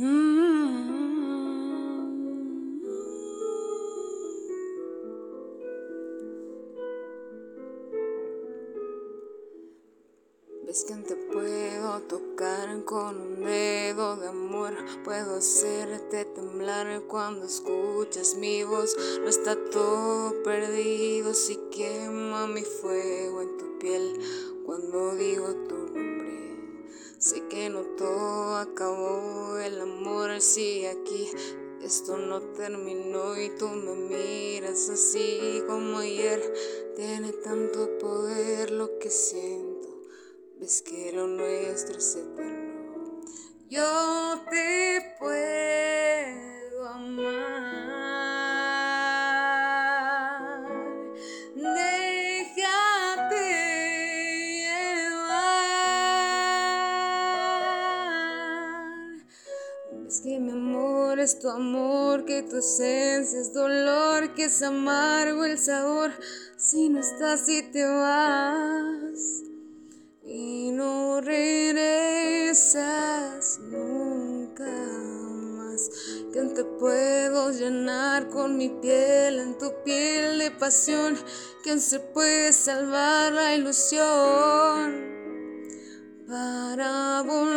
Mm. Ves que te puedo tocar con un dedo de amor, puedo hacerte temblar cuando escuchas mi voz. No está todo perdido si quema mi fuego en tu piel cuando digo tu nombre. Sé que no todo acabó sigue aquí. Esto no terminó y tú me miras así como ayer. Tiene tanto poder lo que siento ves que lo nuestro es eterno. Yo te Que mi amor es tu amor, que tu esencia es dolor, que es amargo el sabor. Si no estás y te vas y no regresas nunca más. Que te puedo llenar con mi piel en tu piel de pasión. Que se puede salvar la ilusión para volver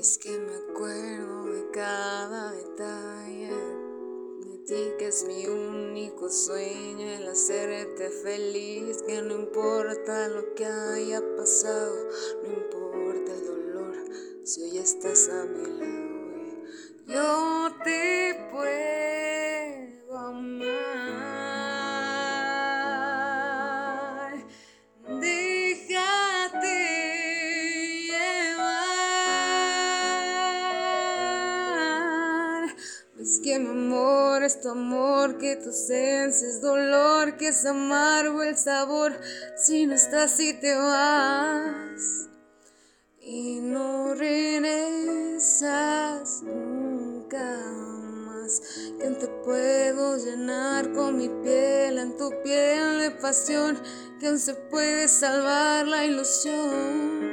Es que me acuerdo de cada detalle de ti que es mi único sueño el hacerte feliz que no importa lo que haya pasado no importa el dolor si hoy estás a mi lado yo que mi amor es tu amor, que tu esencia es dolor, que es amargo el sabor si no estás y te vas. Y no regresas nunca más. Que te puedo llenar con mi piel en tu piel de pasión, que aún se puede salvar la ilusión